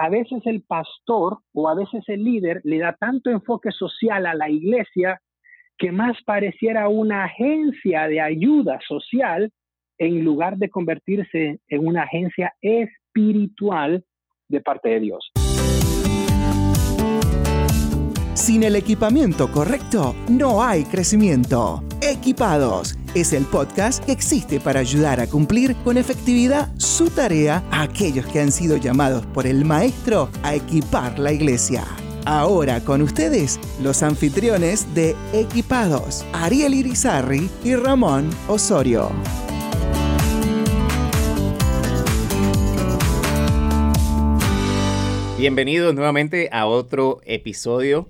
a veces el pastor o a veces el líder le da tanto enfoque social a la iglesia que más pareciera una agencia de ayuda social en lugar de convertirse en una agencia espiritual de parte de Dios. Sin el equipamiento correcto, no hay crecimiento. Equipados es el podcast que existe para ayudar a cumplir con efectividad su tarea a aquellos que han sido llamados por el Maestro a equipar la iglesia. Ahora con ustedes, los anfitriones de Equipados, Ariel Irizarri y Ramón Osorio. Bienvenidos nuevamente a otro episodio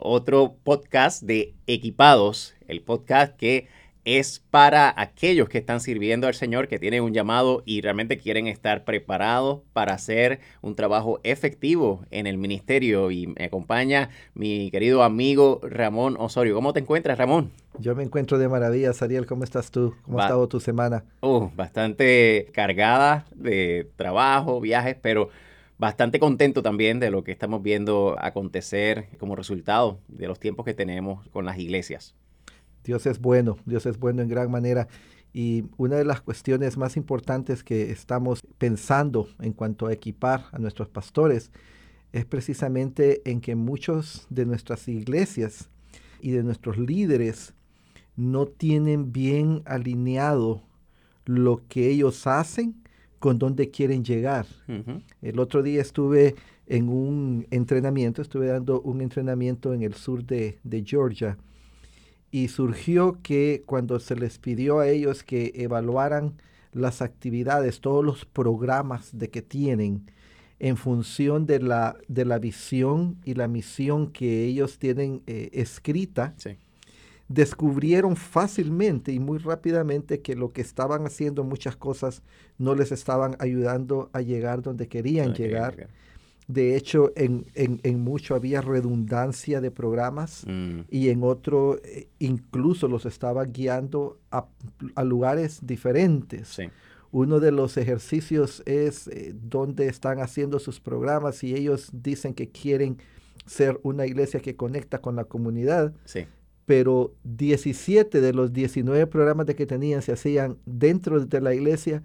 otro podcast de Equipados, el podcast que es para aquellos que están sirviendo al Señor, que tienen un llamado y realmente quieren estar preparados para hacer un trabajo efectivo en el ministerio. Y me acompaña mi querido amigo Ramón Osorio. ¿Cómo te encuentras, Ramón? Yo me encuentro de maravilla, Ariel. ¿Cómo estás tú? ¿Cómo ha estado tu semana? Uh, bastante cargada de trabajo, viajes, pero bastante contento también de lo que estamos viendo acontecer como resultado de los tiempos que tenemos con las iglesias. Dios es bueno, Dios es bueno en gran manera. Y una de las cuestiones más importantes que estamos pensando en cuanto a equipar a nuestros pastores es precisamente en que muchos de nuestras iglesias y de nuestros líderes no tienen bien alineado lo que ellos hacen con dónde quieren llegar. El otro día estuve en un entrenamiento, estuve dando un entrenamiento en el sur de, Georgia y surgió que cuando se les pidió a ellos que evaluaran las actividades, todos los programas de que tienen en función de la, de la visión y la misión que ellos tienen eh, escrita, descubrieron fácilmente y muy rápidamente que lo que estaban haciendo muchas cosas no les estaban ayudando a llegar donde querían llegar. De hecho, en, mucho había redundancia de programas mm. y en otro eh, incluso los estaba guiando a, lugares diferentes. Uno de los ejercicios es eh, donde están haciendo sus programas y ellos dicen que quieren ser una iglesia que conecta con la comunidad. Sí pero 17 de los 19 programas de que tenían se hacían dentro de la iglesia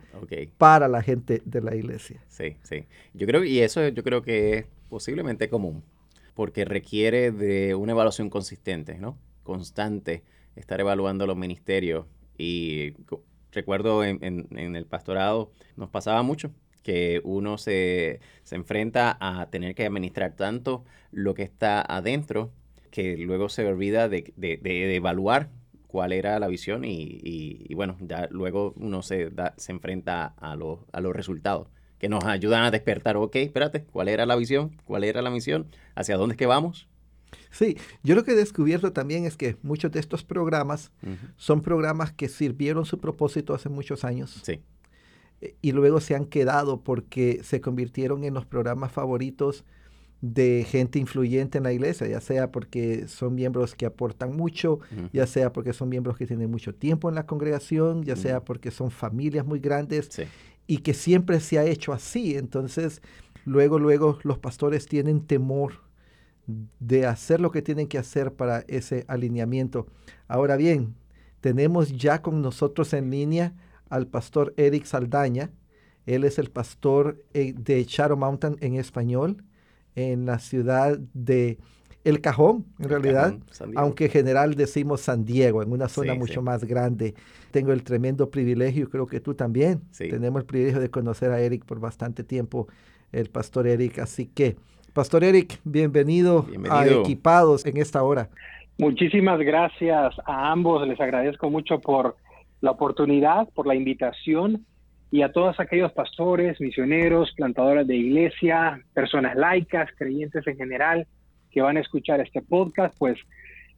para la gente de la iglesia. Sí, sí. Yo creo, y eso yo creo que es posiblemente común, porque requiere de una evaluación consistente, ¿no? Constante, estar evaluando los ministerios. Y recuerdo en, en el pastorado nos pasaba mucho que uno se, se enfrenta a tener que administrar tanto lo que está adentro que luego se olvida de, evaluar cuál era la visión y, bueno, ya luego uno se, se enfrenta a, los resultados que nos ayudan a despertar, ok, espérate, ¿cuál era la visión? ¿Cuál era la misión? ¿Hacia dónde es que vamos? Sí, yo lo que he descubierto también es que muchos de estos programas son programas que sirvieron su propósito hace muchos años. Sí. Eh, y luego se han quedado porque se convirtieron en los programas favoritos de gente influyente en la iglesia, ya sea porque son miembros que aportan mucho, ya sea porque son miembros que tienen mucho tiempo en la congregación, ya sea porque son familias muy grandes y que siempre se ha hecho así. Entonces, luego, luego los pastores tienen temor de hacer lo que tienen que hacer para ese alineamiento. Ahora bien, tenemos ya con nosotros en línea al pastor Eric Saldaña. Él es el pastor eh, de Shadow Mountain en español en la ciudad de El Cajón, en realidad, aunque en general decimos San Diego, en una zona mucho más grande. Tengo el tremendo privilegio, creo que tú también, tenemos el privilegio de conocer a Eric por bastante tiempo, el pastor Eric. Así que, pastor Eric, bienvenido, bienvenido. a Equipados en esta hora. Muchísimas gracias a ambos, les agradezco mucho por la oportunidad, por la invitación y a todos aquellos pastores, misioneros, plantadores de iglesia, personas laicas, creyentes en general que van a escuchar este podcast, pues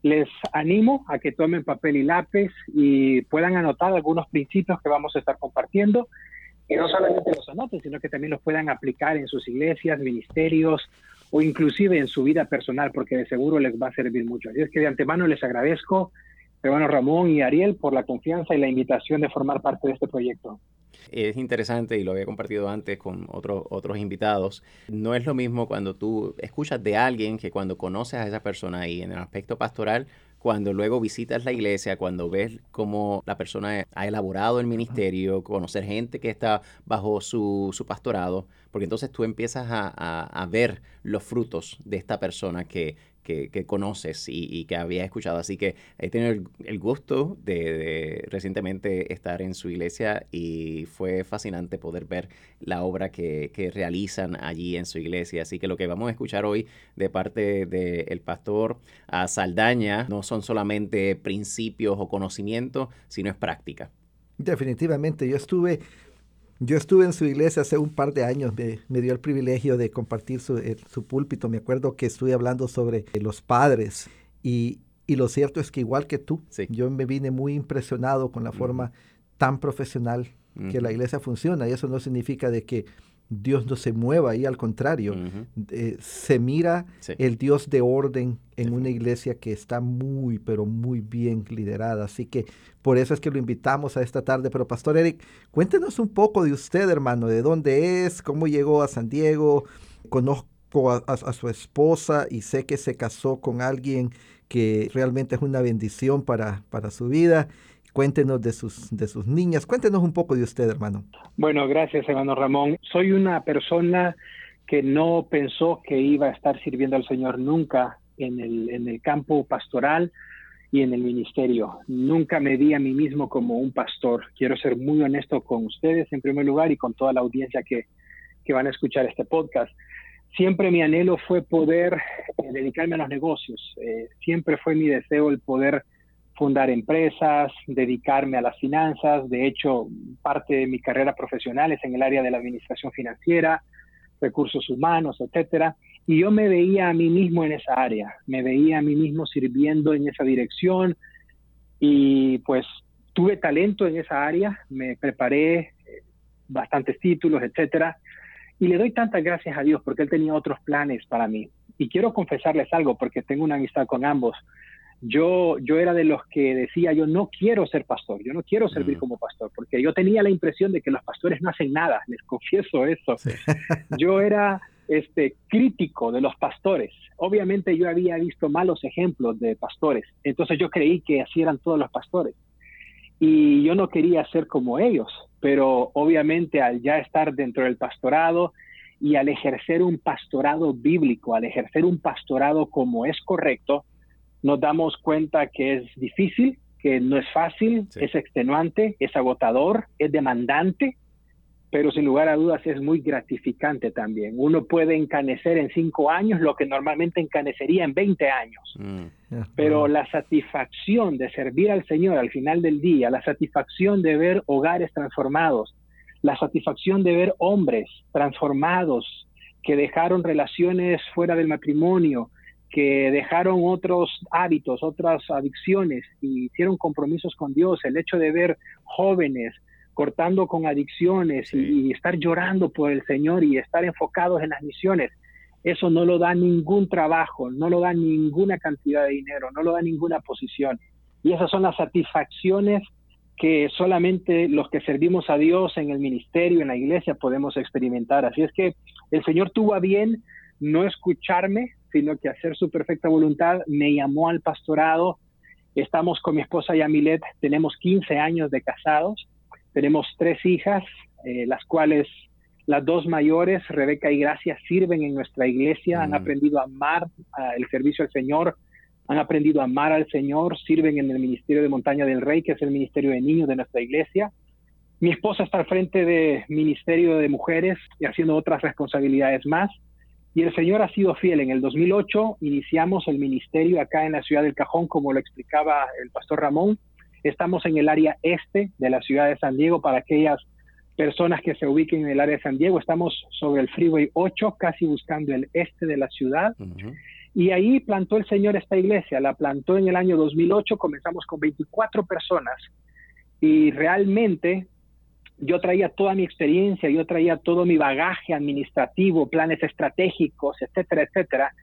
les animo a que tomen papel y lápiz y puedan anotar algunos principios que vamos a estar compartiendo. Y no solamente los anoten, sino que también los puedan aplicar en sus iglesias, ministerios o inclusive en su vida personal, porque de seguro les va a servir mucho. Así es que de antemano les agradezco, hermano Ramón y Ariel, por la confianza y la invitación de formar parte de este proyecto. Es interesante y lo había compartido antes con otros otros invitados. No es lo mismo cuando tú escuchas de alguien que cuando conoces a esa persona y en el aspecto pastoral, cuando luego visitas la iglesia, cuando ves cómo la persona ha elaborado el ministerio, conocer gente que está bajo su, su pastorado, porque entonces tú empiezas a, a, ver los frutos de esta persona que, que, conoces y, que había escuchado. Así que he tenido el, gusto de, recientemente estar en su iglesia y fue fascinante poder ver la obra que, realizan allí en su iglesia. Así que lo que vamos a escuchar hoy de parte del pastor a Saldaña no son solamente principios o conocimientos, sino es práctica. Definitivamente, yo estuve yo estuve en su iglesia hace un par de años, me, dio el privilegio de compartir su, su, púlpito. Me acuerdo que estuve hablando sobre los padres y, y lo cierto es que igual que tú, yo me vine muy impresionado con la forma tan profesional que la iglesia funciona. Y eso no significa de que Dios no se mueva ahí, al contrario, eh, se mira el Dios de orden en una iglesia que está muy, pero muy bien liderada. Así que por eso es que lo invitamos a esta tarde. Pero Pastor Eric, cuéntenos un poco de usted, hermano, de dónde es, cómo llegó a San Diego. Conozco a su esposa y sé que se casó con alguien que realmente es una bendición para, para su vida. Cuéntenos de sus, de sus niñas. Cuéntenos un poco de usted, hermano. Bueno, gracias, hermano Ramón. Soy una persona que no pensó que iba a estar sirviendo al Señor nunca en el, en el campo pastoral y en el ministerio. Nunca me vi a mí mismo como un pastor. Quiero ser muy honesto con ustedes en primer lugar y con toda la audiencia que, que van a escuchar este podcast. Siempre mi anhelo fue poder eh, dedicarme a los negocios. Eh, siempre fue mi deseo el poder fundar empresas, dedicarme a las finanzas. De hecho, parte de mi carrera profesional es en el área de la administración financiera, recursos humanos, etcétera. Y yo me veía a mí mismo en esa área, me veía a mí mismo sirviendo en esa dirección y pues tuve talento en esa área, me preparé eh, bastantes títulos, etcétera. Y le doy tantas gracias a Dios porque Él tenía otros planes para mí. Y quiero confesarles algo porque tengo una amistad con ambos yo, yo era de los que decía, yo no quiero ser pastor, yo no quiero servir mm. como pastor, porque yo tenía la impresión de que los pastores no hacen nada, les confieso eso. Yo era este, crítico de los pastores. Obviamente yo había visto malos ejemplos de pastores, entonces yo creí que así eran todos los pastores. Y yo no quería ser como ellos, pero obviamente al ya estar dentro del pastorado y al ejercer un pastorado bíblico, al ejercer un pastorado como es correcto, nos damos cuenta que es difícil, que no es fácil, es extenuante, es agotador, es demandante, pero sin lugar a dudas es muy gratificante también. Uno puede encanecer en cinco años lo que normalmente encanecería en 20 años, mm. pero la satisfacción de servir al Señor al final del día, la satisfacción de ver hogares transformados, la satisfacción de ver hombres transformados que dejaron relaciones fuera del matrimonio, que dejaron otros hábitos, otras adicciones y hicieron compromisos con Dios, el hecho de ver jóvenes cortando con adicciones y, estar llorando por el Señor y estar enfocados en las misiones, eso no lo da ningún trabajo, no lo da ninguna cantidad de dinero, no lo da ninguna posición. Y esas son las satisfacciones que solamente los que servimos a Dios en el ministerio, en la iglesia, podemos experimentar. Así es que el Señor tuvo a bien no escucharme, sino que hacer su perfecta voluntad, me llamó al pastorado. Estamos con mi esposa Yamilet, tenemos 15 años de casados, tenemos tres hijas, eh, las cuales las dos mayores, Rebeca y Gracia, sirven en nuestra iglesia, han mm. aprendido a amar el servicio al Señor, han aprendido a amar al Señor, sirven en el Ministerio de Montaña del Rey, que es el Ministerio de Niños de nuestra iglesia. Mi esposa está al frente del Ministerio de Mujeres y haciendo otras responsabilidades más. Y el Señor ha sido fiel. En el 2008 iniciamos el ministerio acá en la ciudad del Cajón, como lo explicaba el pastor Ramón. Estamos en el área este de la ciudad de San Diego para aquellas personas que se ubiquen en el área de San Diego. Estamos sobre el Freeway 8, casi buscando el este de la ciudad. Y ahí plantó el Señor esta iglesia. La plantó en el año 2008. Comenzamos con 24 personas. Y realmente yo traía toda mi experiencia, yo traía todo mi bagaje administrativo, planes estratégicos, etcétera, etcétera.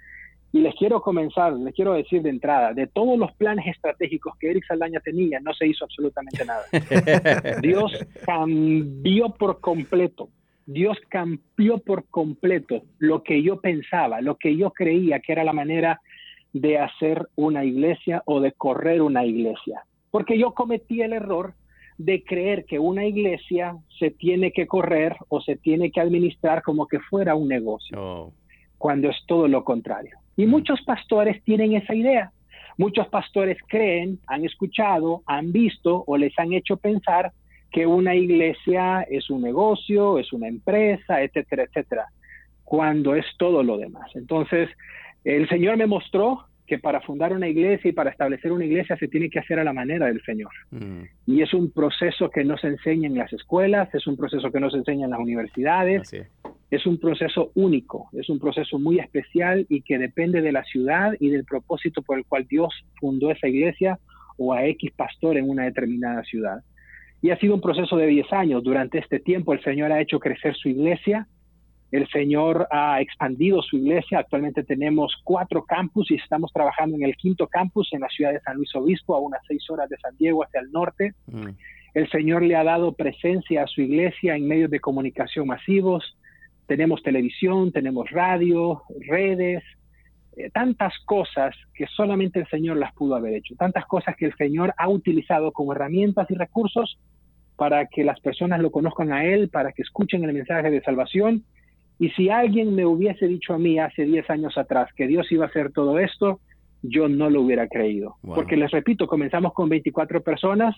Y les quiero comenzar, les quiero decir de entrada, de todos los planes estratégicos que Eric Saldaña tenía, no se hizo absolutamente nada. Dios cambió por completo, Dios cambió por completo lo que yo pensaba, lo que yo creía que era la manera de hacer una iglesia o de correr una iglesia. Porque yo cometí el error de creer que una iglesia se tiene que correr o se tiene que administrar como que fuera un negocio, oh. cuando es todo lo contrario. Y muchos pastores tienen esa idea. Muchos pastores creen, han escuchado, han visto o les han hecho pensar que una iglesia es un negocio, es una empresa, etcétera, etcétera, cuando es todo lo demás. Entonces, el Señor me mostró que para fundar una iglesia y para establecer una iglesia se tiene que hacer a la manera del Señor. Mm. Y es un proceso que no se enseña en las escuelas, es un proceso que no se enseña en las universidades, es un proceso único, es un proceso muy especial y que depende de la ciudad y del propósito por el cual Dios fundó esa iglesia o a X pastor en una determinada ciudad. Y ha sido un proceso de 10 años. Durante este tiempo el Señor ha hecho crecer su iglesia, el Señor ha expandido su iglesia. Actualmente tenemos cuatro campus y estamos trabajando en el quinto campus en la ciudad de San Luis Obispo, a unas seis horas de San Diego hacia el norte. Mm. El Señor le ha dado presencia a su iglesia en medios de comunicación masivos. Tenemos televisión, tenemos radio, redes, eh, tantas cosas que solamente el Señor las pudo haber hecho, tantas cosas que el Señor ha utilizado como herramientas y recursos para que las personas lo conozcan a Él, para que escuchen el mensaje de salvación y si alguien me hubiese dicho a mí hace 10 años atrás que Dios iba a hacer todo esto, yo no lo hubiera creído. Porque les repito, comenzamos con 24 personas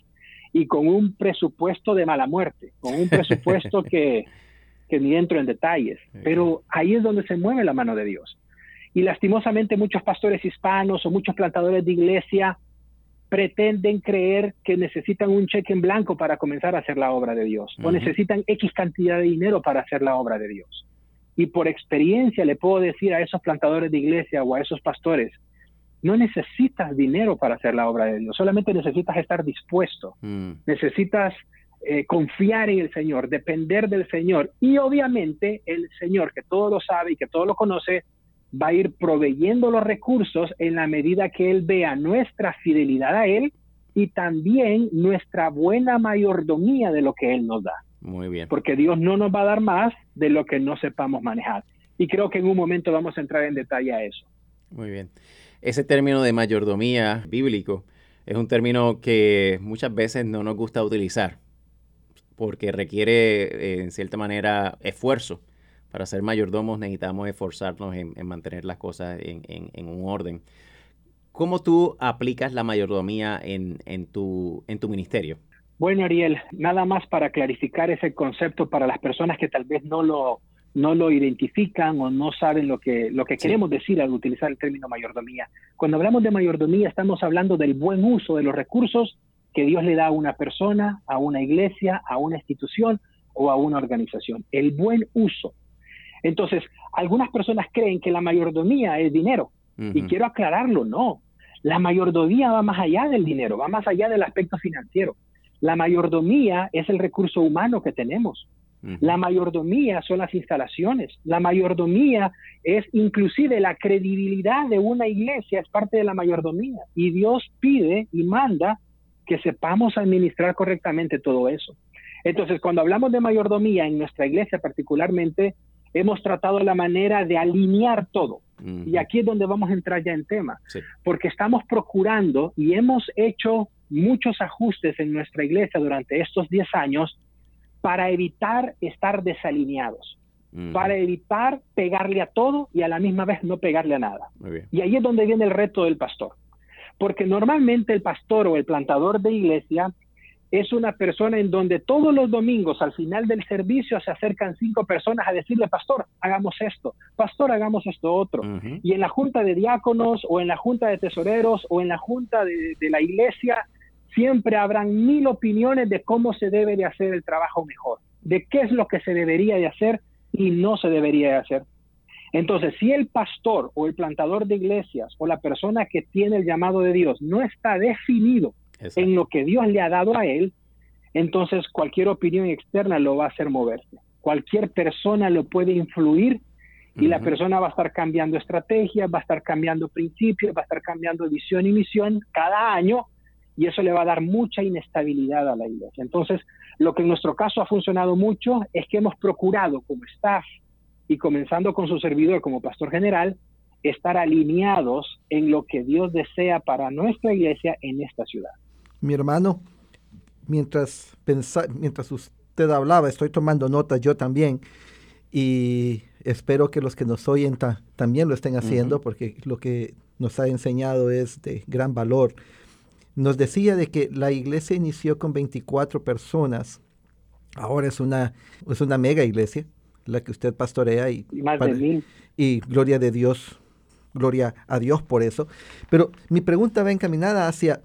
y con un presupuesto de mala muerte, con un presupuesto que, que ni entro en detalles. Pero ahí es donde se mueve la mano de Dios. Y lastimosamente muchos pastores hispanos o muchos plantadores de iglesia pretenden creer que necesitan un cheque en blanco para comenzar a hacer la obra de Dios, o necesitan X cantidad de dinero para hacer la obra de Dios. Y por experiencia le puedo decir a esos plantadores de iglesia o a esos pastores, no necesitas dinero para hacer la obra de Dios, solamente necesitas estar dispuesto, mm. necesitas eh, confiar en el Señor, depender del Señor. Y obviamente el Señor, que todo lo sabe y que todo lo conoce, va a ir proveyendo los recursos en la medida que Él vea nuestra fidelidad a Él y también nuestra buena mayordomía de lo que Él nos da. Muy bien. Porque Dios no nos va a dar más de lo que no sepamos manejar. Y creo que en un momento vamos a entrar en detalle a eso. Muy bien. Ese término de mayordomía bíblico es un término que muchas veces no nos gusta utilizar porque requiere, eh, en cierta manera, esfuerzo. Para ser mayordomos necesitamos esforzarnos en, mantener las cosas en, un orden. ¿Cómo tú aplicas la mayordomía en, tu, en tu ministerio? Bueno, Ariel, nada más para clarificar ese concepto para las personas que tal vez no lo, no lo identifican o no saben lo que, lo que queremos decir al utilizar el término mayordomía. Cuando hablamos de mayordomía estamos hablando del buen uso de los recursos que Dios le da a una persona, a una iglesia, a una institución o a una organización. El buen uso. Entonces, algunas personas creen que la mayordomía es dinero. Y quiero aclararlo, no. La mayordomía va más allá del dinero, va más allá del aspecto financiero. La mayordomía es el recurso humano que tenemos. La mayordomía son las instalaciones. La mayordomía es inclusive la credibilidad de una iglesia, es parte de la mayordomía. Y Dios pide y manda que sepamos administrar correctamente todo eso. Entonces, cuando hablamos de mayordomía en nuestra iglesia particularmente, hemos tratado la manera de alinear todo. Y aquí es donde vamos a entrar ya en tema, porque estamos procurando y hemos hecho muchos ajustes en nuestra iglesia durante estos 10 años para evitar estar desalineados, para evitar pegarle a todo y a la misma vez no pegarle a nada. Y ahí es donde viene el reto del pastor, porque normalmente el pastor o el plantador de iglesia es una persona en donde todos los domingos al final del servicio se acercan cinco personas a decirle, pastor, hagamos esto, pastor, hagamos esto otro. Y en la junta de diáconos o en la junta de tesoreros o en la junta de, de la iglesia siempre habrán mil opiniones de cómo se debe de hacer el trabajo mejor, de qué es lo que se debería de hacer y no se debería de hacer. Entonces, si el pastor o el plantador de iglesias o la persona que tiene el llamado de Dios no está definido en lo que Dios le ha dado a él, entonces cualquier opinión externa lo va a hacer moverse. Cualquier persona lo puede influir Y la persona va a estar cambiando estrategias, va a estar cambiando principios, va a estar cambiando visión y misión cada año y eso le va a dar mucha inestabilidad a la iglesia. Entonces, lo que en nuestro caso ha funcionado mucho es que hemos procurado como staff y comenzando con su servidor como pastor general, estar alineados en lo que Dios desea para nuestra iglesia en esta ciudad. Mi hermano, mientras, mientras usted hablaba, estoy tomando nota yo también y espero que los que nos oyen también lo estén haciendo porque lo que nos ha enseñado es de gran valor. Nos decía de que la iglesia inició con 24 personas, ahora es una, es una mega iglesia, la que usted pastorea y, más de mil. y gloria de Dios, gloria a Dios por eso. Pero mi pregunta va encaminada hacia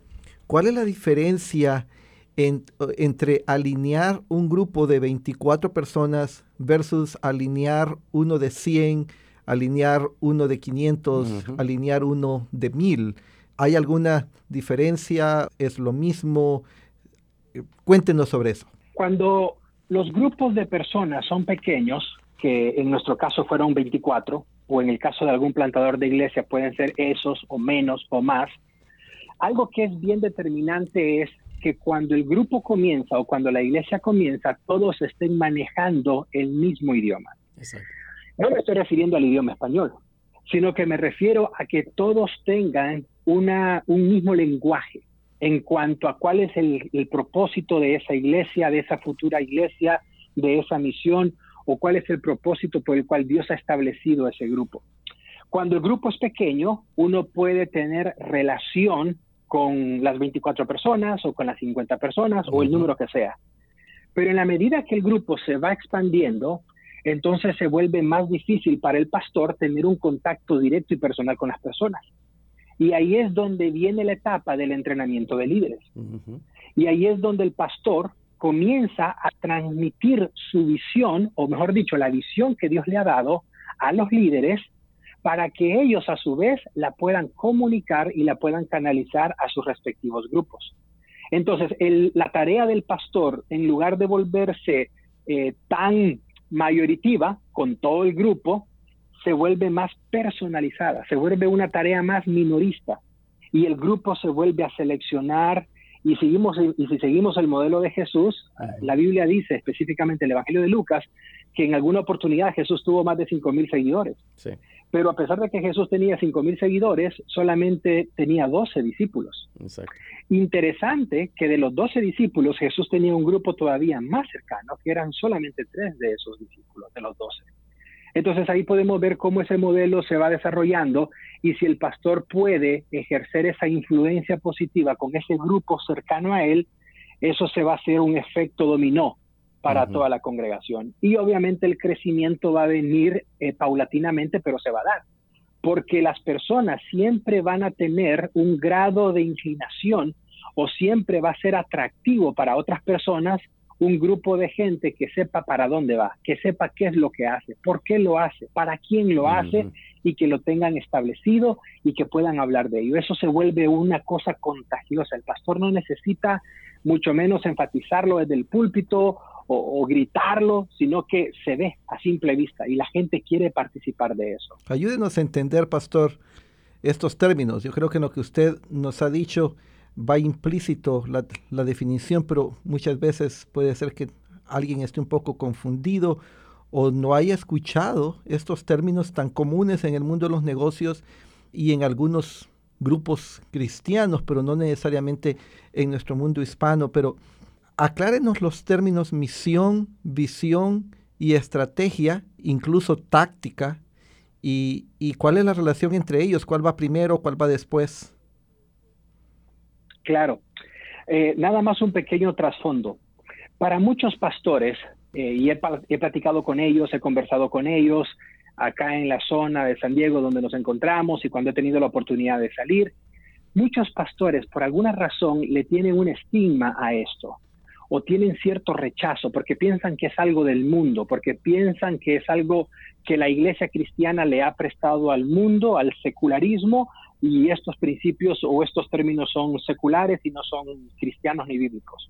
cuál es la diferencia entre alinear un grupo de 24 personas versus alinear uno de 100, alinear uno de 500, alinear uno de 1000. ¿Hay alguna diferencia? ¿Es lo mismo? Cuéntenos sobre eso. Cuando los grupos de personas son pequeños, que en nuestro caso fueron 24, o en el caso de algún plantador de iglesia pueden ser esos o menos o más, algo que es bien determinante es que cuando el grupo comienza o cuando la iglesia comienza, todos estén manejando el mismo idioma. No me estoy refiriendo al idioma español, sino que me refiero a que todos tengan una, un mismo lenguaje en cuanto a cuál es el, el propósito de esa iglesia, de esa futura iglesia, de esa misión, o cuál es el propósito por el cual Dios ha establecido ese grupo. Cuando el grupo es pequeño, uno puede tener relación con las 24 personas o con las 50 personas o el número que sea. Pero en la medida que el grupo se va expandiendo, entonces se vuelve más difícil para el pastor tener un contacto directo y personal con las personas. Y ahí es donde viene la etapa del entrenamiento de líderes. Y ahí es donde el pastor comienza a transmitir su visión, o mejor dicho, la visión que Dios le ha dado a los líderes para que ellos a su vez la puedan comunicar y la puedan canalizar a sus respectivos grupos. Entonces, la tarea del pastor, en lugar de volverse eh, tan mayoritiva con todo el grupo, se vuelve más personalizada, se vuelve una tarea más minorista y el grupo se vuelve a seleccionar y, seguimos, y si seguimos el modelo de Jesús, la Biblia dice específicamente el Evangelio de Lucas que en alguna oportunidad Jesús tuvo más de 5.000 seguidores. Pero a pesar de que Jesús tenía 5.000 seguidores, solamente tenía 12 discípulos. Interesante que de los 12 discípulos Jesús tenía un grupo todavía más cercano, que eran solamente tres de esos discípulos, de los 12. Entonces ahí podemos ver cómo ese modelo se va desarrollando y si el pastor puede ejercer esa influencia positiva con ese grupo cercano a él, eso se va a hacer un efecto dominó para toda la congregación. Y obviamente el crecimiento va a venir eh, paulatinamente, pero se va a dar, porque las personas siempre van a tener un grado de inclinación o siempre va a ser atractivo para otras personas un grupo de gente que sepa para dónde va, que sepa qué es lo que hace, por qué lo hace, para quién lo hace y que lo tengan establecido y que puedan hablar de ello. Eso se vuelve una cosa contagiosa. El pastor no necesita mucho menos enfatizarlo desde el púlpito o, gritarlo, sino que se ve a simple vista y la gente quiere participar de eso. Ayúdenos a entender, pastor, estos términos. Yo creo que lo que usted nos ha dicho va implícito la, la, definición, pero muchas veces puede ser que alguien esté un poco confundido o no haya escuchado estos términos tan comunes en el mundo de los negocios y en algunos grupos cristianos, pero no necesariamente en nuestro mundo hispano. Pero aclárenos los términos misión, visión y estrategia, incluso táctica, y, cuál es la relación entre ellos, cuál va primero, cuál va después. Claro. Eh, nada más un pequeño trasfondo. Para muchos pastores, eh, y he, platicado con ellos, he conversado con ellos acá en la zona de San Diego donde nos encontramos y cuando he tenido la oportunidad de salir, muchos pastores por alguna razón le tienen un estigma a esto o tienen cierto rechazo porque piensan que es algo del mundo, porque piensan que es algo que la iglesia cristiana le ha prestado al mundo, al secularismo, y estos principios o estos términos son seculares y no son cristianos ni bíblicos.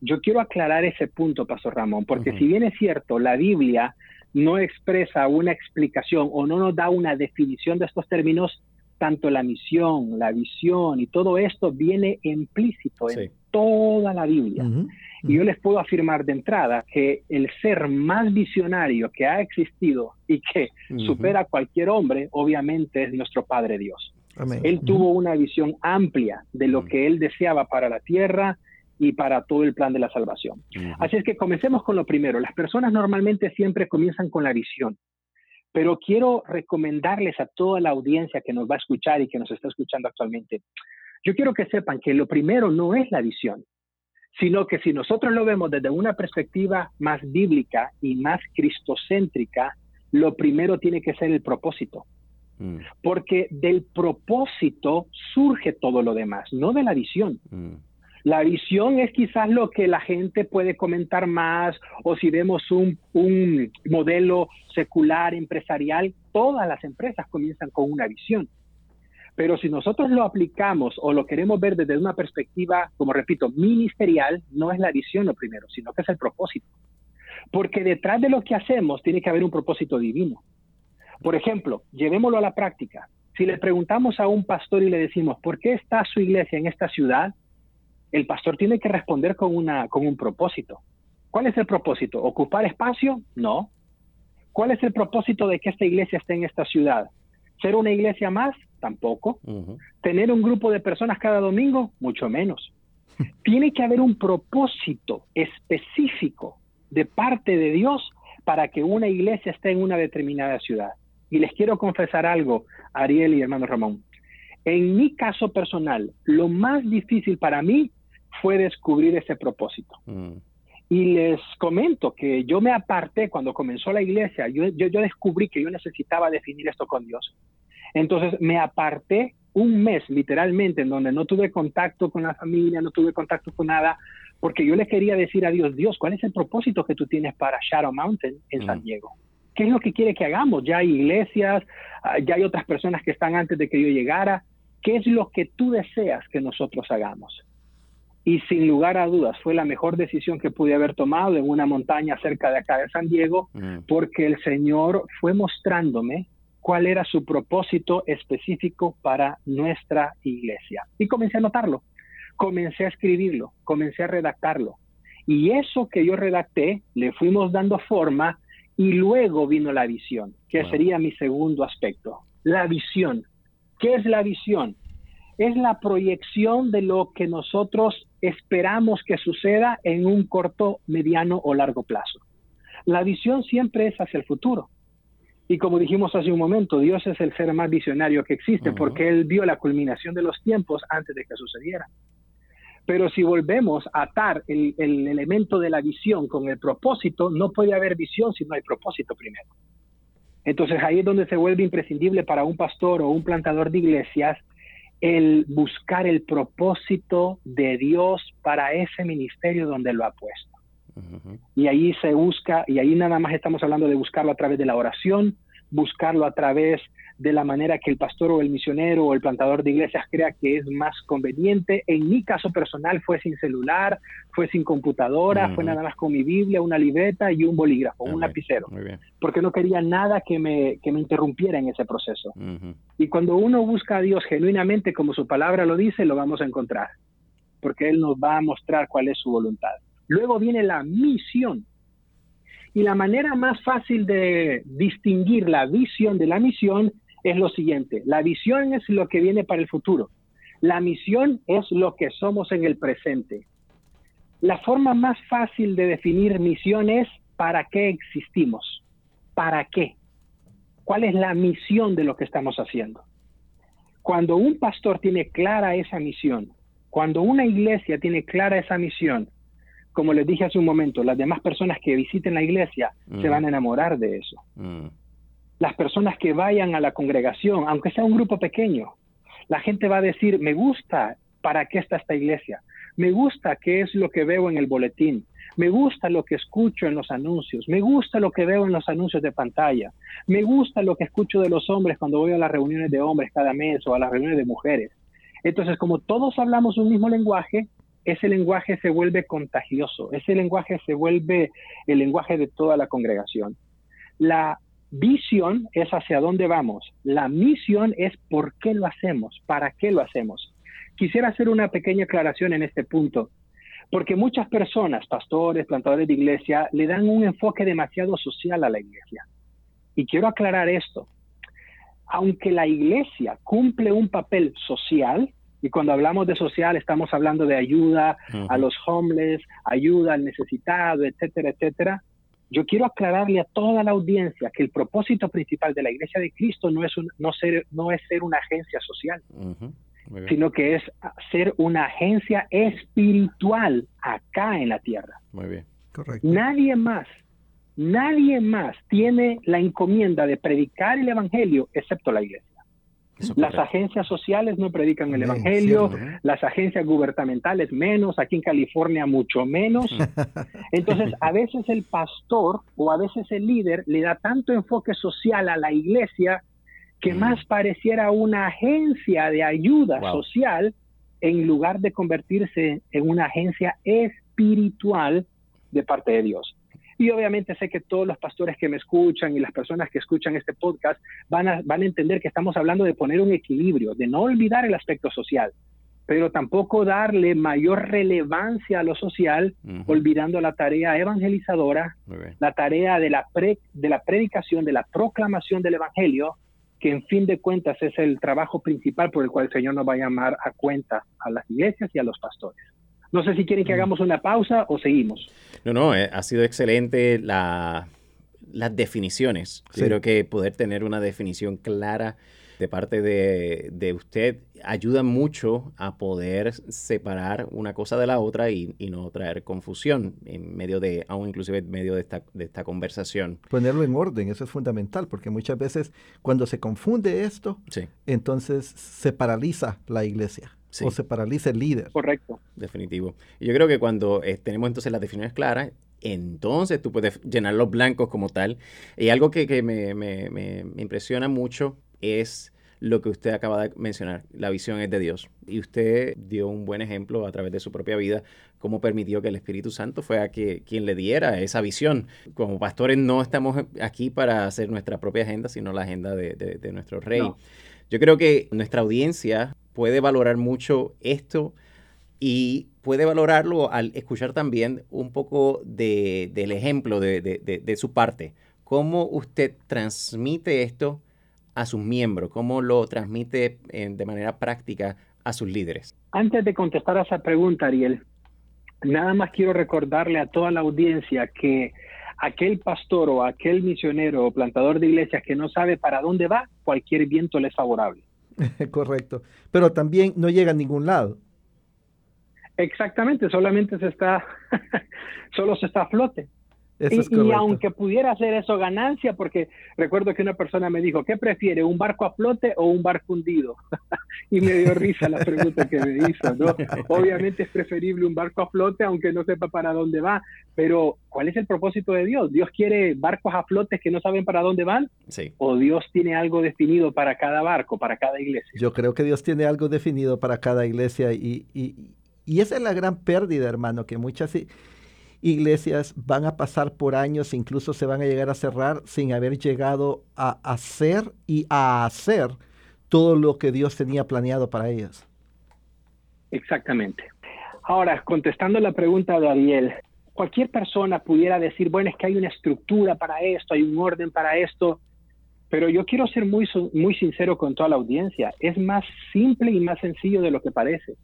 Yo quiero aclarar ese punto, Pastor Ramón, porque si bien es cierto, la Biblia no expresa una explicación o no nos da una definición de estos términos, tanto la misión, la visión y todo esto viene implícito en toda la Biblia. Y yo les puedo afirmar de entrada que el ser más visionario que ha existido y que supera a cualquier hombre, obviamente es nuestro Padre Dios. Él tuvo una visión amplia de lo que él deseaba para la tierra y para todo el plan de la salvación. Así es que comencemos con lo primero. Las personas normalmente siempre comienzan con la visión, pero quiero recomendarles a toda la audiencia que nos va a escuchar y que nos está escuchando actualmente, yo quiero que sepan que lo primero no es la visión, sino que si nosotros lo vemos desde una perspectiva más bíblica y más cristocéntrica, lo primero tiene que ser el propósito. Mm. Porque del propósito surge todo lo demás, no de la visión. Mm. La visión es quizás lo que la gente puede comentar más o si vemos un, un, modelo secular empresarial, todas las empresas comienzan con una visión. Pero si nosotros lo aplicamos o lo queremos ver desde una perspectiva, como repito, ministerial, no es la visión lo primero, sino que es el propósito. Porque detrás de lo que hacemos tiene que haber un propósito divino. Por ejemplo, llevémoslo a la práctica. Si le preguntamos a un pastor y le decimos, ¿por qué está su iglesia en esta ciudad? El pastor tiene que responder con, una, con un propósito. ¿Cuál es el propósito? ¿Ocupar espacio? No. ¿Cuál es el propósito de que esta iglesia esté en esta ciudad? ¿Ser una iglesia más? Tampoco. ¿Tener un grupo de personas cada domingo? Mucho menos. Tiene que haber un propósito específico de parte de Dios para que una iglesia esté en una determinada ciudad. Y les quiero confesar algo, Ariel y hermano Ramón. En mi caso personal, lo más difícil para mí fue descubrir ese propósito. Mm. Y les comento que yo me aparté cuando comenzó la iglesia, yo, yo, descubrí que yo necesitaba definir esto con Dios. Entonces me aparté un mes literalmente en donde no tuve contacto con la familia, no tuve contacto con nada, porque yo le quería decir a Dios, Dios, ¿cuál es el propósito que tú tienes para Shadow Mountain en San. Diego? ¿Qué es lo que quiere que hagamos? Ya hay iglesias, ah, ya hay otras personas que están antes de que yo llegara. ¿Qué es lo que tú deseas que nosotros hagamos? Y sin lugar a dudas fue la mejor decisión que pude haber tomado en una montaña cerca de acá de San Diego, mm. porque el Señor fue mostrándome cuál era su propósito específico para nuestra iglesia. Y comencé a notarlo, comencé a escribirlo, comencé a redactarlo. Y eso que yo redacté, le fuimos dando forma y luego vino la visión, que sería mi segundo aspecto. La visión. ¿Qué es la visión? Es la proyección de lo que nosotros esperamos que suceda en un corto, mediano o largo plazo. La visión siempre es hacia el futuro. Y como dijimos hace un momento, Dios es el ser más visionario que existe porque Él vio la culminación de los tiempos antes de que sucediera. Pero si volvemos a atar el, elemento de la visión con el propósito, no puede haber visión si no hay propósito primero. Entonces ahí es donde se vuelve imprescindible para un pastor o un plantador de iglesias el buscar el propósito de Dios para ese ministerio donde lo ha puesto. Y ahí se busca, y ahí nada más estamos hablando de buscarlo a través de la oración, buscarlo a través de la manera que el pastor o el misionero o el plantador de iglesias crea que es más conveniente. En mi caso personal fue sin celular, fue sin computadora, fue nada más con mi Biblia, una libreta y un bolígrafo, un lapicero, porque no quería nada que me, que me interrumpiera en ese proceso. Y cuando uno busca a Dios genuinamente, como su palabra lo dice, lo vamos a encontrar, porque Él nos va a mostrar cuál es su voluntad. Luego viene la misión. Y la manera más fácil de distinguir la visión de la misión es lo siguiente, la visión es lo que viene para el futuro, la misión es lo que somos en el presente. La forma más fácil de definir misión es para qué existimos, para qué, cuál es la misión de lo que estamos haciendo. Cuando un pastor tiene clara esa misión, cuando una iglesia tiene clara esa misión, como les dije hace un momento, las demás personas que visiten la iglesia se mm. van a enamorar de eso. Mm las personas que vayan a la congregación, aunque sea un grupo pequeño, la gente va a decir, me gusta para qué está esta iglesia, me gusta qué es lo que veo en el boletín, me gusta lo que escucho en los anuncios, me gusta lo que veo en los anuncios de pantalla, me gusta lo que escucho de los hombres cuando voy a las reuniones de hombres cada mes o a las reuniones de mujeres. Entonces, como todos hablamos un mismo lenguaje, ese lenguaje se vuelve contagioso, ese lenguaje se vuelve el lenguaje de toda la congregación. La visión es hacia dónde vamos. La misión es por qué lo hacemos, para qué lo hacemos. Quisiera hacer una pequeña aclaración en este punto, porque muchas personas, pastores, plantadores de iglesia, le dan un enfoque demasiado social a la iglesia. Y quiero aclarar esto. Aunque la iglesia cumple un papel social, y cuando hablamos de social estamos hablando de ayuda a los homeless, ayuda al necesitado, etcétera, etcétera, yo quiero aclararle a toda la audiencia que el propósito principal de la Iglesia de Cristo no es, no ser, no es ser una agencia social, sino que es ser una agencia espiritual acá en la tierra. Muy bien. Correcto. Nadie más, nadie más tiene la encomienda de predicar el Evangelio excepto la Iglesia las agencias sociales no predican el Evangelio, las agencias gubernamentales menos, aquí en California mucho menos. Entonces, a veces el pastor o a veces el líder le da tanto enfoque social a la iglesia que mm. más pareciera una agencia de ayuda social en lugar de convertirse en una agencia espiritual de parte de Dios. Y obviamente sé que todos los pastores que me escuchan y las personas que escuchan este podcast van a, van a entender que estamos hablando de poner un equilibrio, de no olvidar el aspecto social, pero tampoco darle mayor relevancia a lo social, olvidando la tarea evangelizadora, la tarea de la, de la predicación, de la proclamación del Evangelio, que en fin de cuentas es el trabajo principal por el cual el Señor nos va a llamar a cuenta a las iglesias y a los pastores. No sé si quieren que hagamos una pausa o seguimos. No, no, eh, ha sido excelente la, las definiciones. Creo que poder tener una definición clara de parte de, usted ayuda mucho a poder separar una cosa de la otra y, no traer confusión en medio de, aún inclusive en medio de esta, de esta conversación. Ponerlo en orden, eso es fundamental, porque muchas veces cuando se confunde esto, entonces se paraliza la iglesia o se paraliza el líder. Correcto. Definitivo. Y yo creo que cuando eh, tenemos entonces las definiciones claras, entonces tú puedes llenar los blancos como tal. Y algo que, me, impresiona mucho es lo que usted acaba de mencionar, la visión es de Dios. Y usted dio un buen ejemplo a través de su propia vida, cómo permitió que el Espíritu Santo fuera que, quien le diera esa visión. Como pastores no estamos aquí para hacer nuestra propia agenda, sino la agenda de, nuestro rey. Yo creo que nuestra audiencia puede valorar mucho esto y puede valorarlo al escuchar también un poco de, del ejemplo de, su parte. ¿Cómo usted transmite esto a sus miembros? ¿Cómo lo transmite de manera práctica a sus líderes? Antes de contestar a esa pregunta, Ariel, nada más quiero recordarle a toda la audiencia que aquel pastor o aquel misionero o plantador de iglesias que no sabe para dónde va, cualquier viento le es favorable. Correcto. Pero también no llega a ningún lado. Exactamente, solamente se está, solo se está a flote y, aunque pudiera hacer eso ganancia, porque recuerdo que una persona me dijo, ¿qué prefiere, un barco a flote o un barco hundido? y me dio risa la pregunta que me hizo, ¿no? Obviamente es preferible un barco a flote, aunque no sepa para dónde va, pero ¿cuál es el propósito de Dios? ¿Dios quiere barcos a flote que no saben para dónde van? Sí. ¿O Dios tiene algo definido para cada barco, para cada iglesia? Yo creo que Dios tiene algo definido para cada iglesia y, y, y esa es la gran pérdida, hermano, que muchas iglesias van a pasar por años, incluso se van a llegar a cerrar sin haber llegado a hacer y a hacer todo lo que Dios tenía planeado para ellas. Exactamente. Ahora, contestando la pregunta de Ariel, cualquier persona pudiera decir, bueno, es que hay una estructura para esto, hay un orden para esto, pero yo quiero ser muy, muy sincero con toda la audiencia. Es más simple y más sencillo de lo que parece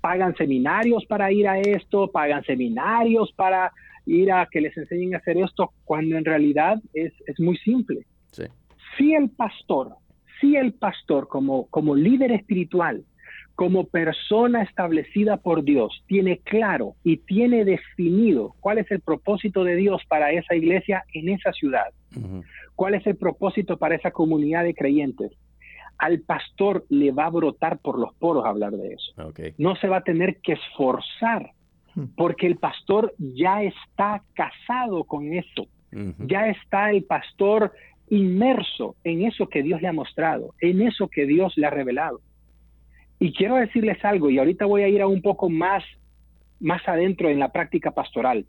pagan seminarios para ir a esto, pagan seminarios para ir a que les enseñen a hacer esto, cuando en realidad es, muy simple. Si el pastor, si el pastor como, como líder espiritual, como persona establecida por Dios, tiene claro y tiene definido cuál es el propósito de Dios para esa iglesia en esa ciudad, cuál es el propósito para esa comunidad de creyentes, al pastor le va a brotar por los poros hablar de eso. No se va a tener que esforzar hmm. porque el pastor ya está casado con eso. Ya está el pastor inmerso en eso que Dios le ha mostrado, en eso que Dios le ha revelado. Y quiero decirles algo, y ahorita voy a ir a un poco más, más adentro en la práctica pastoral.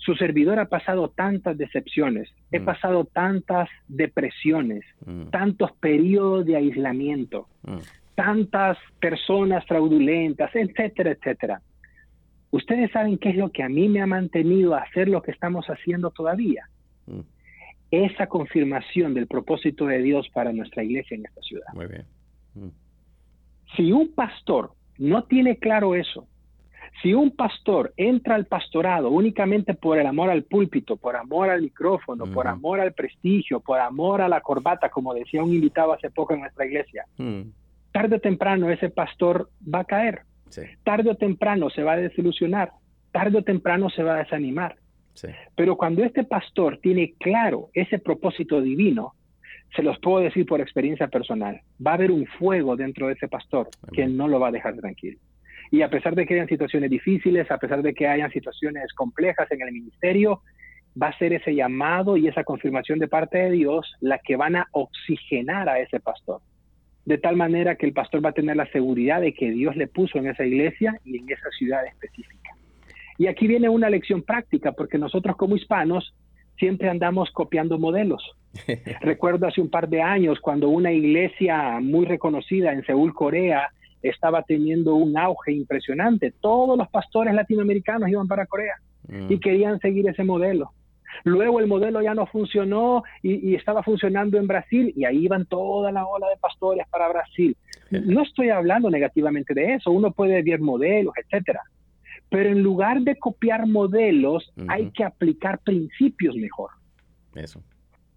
Su servidor ha pasado tantas decepciones, he Mm. pasado tantas depresiones, Mm. tantos periodos de aislamiento, Mm. tantas personas fraudulentas, etcétera, etcétera. Ustedes saben qué es lo que a mí me ha mantenido a hacer lo que estamos haciendo todavía. Mm. Esa confirmación del propósito de Dios para nuestra iglesia en esta ciudad. Muy bien. Mm. Si un pastor no tiene claro eso, si un pastor entra al pastorado únicamente por el amor al púlpito, por amor al micrófono, por amor al prestigio, por amor a la corbata, como decía un invitado hace poco en nuestra iglesia, Mm. tarde o temprano ese pastor va a caer, Sí, tarde o temprano se va a desilusionar, tarde o temprano se va a desanimar. sí. Pero cuando este pastor tiene claro ese propósito divino, se los puedo decir por experiencia personal, va a haber un fuego dentro de ese pastor que no lo va a dejar tranquilo. Y a pesar de que hayan situaciones difíciles, a pesar de que hayan situaciones complejas en el ministerio, va a ser ese llamado y esa confirmación de parte de Dios la que van a oxigenar a ese pastor. De tal manera que el pastor va a tener la seguridad de que Dios le puso en esa iglesia y en esa ciudad específica. Y aquí viene una lección práctica, porque nosotros como hispanos siempre andamos copiando modelos. Recuerdo hace un par de años cuando una iglesia muy reconocida en Seúl, Corea, estaba teniendo un auge impresionante. Todos los pastores latinoamericanos iban para Corea Mm. y querían seguir ese modelo. Luego el modelo ya no funcionó y, y estaba funcionando en Brasil y ahí iban toda la ola de pastores para Brasil. No estoy hablando negativamente de eso, uno puede ver modelos, etcétera. Pero en lugar de copiar modelos, hay que aplicar principios mejor Eso.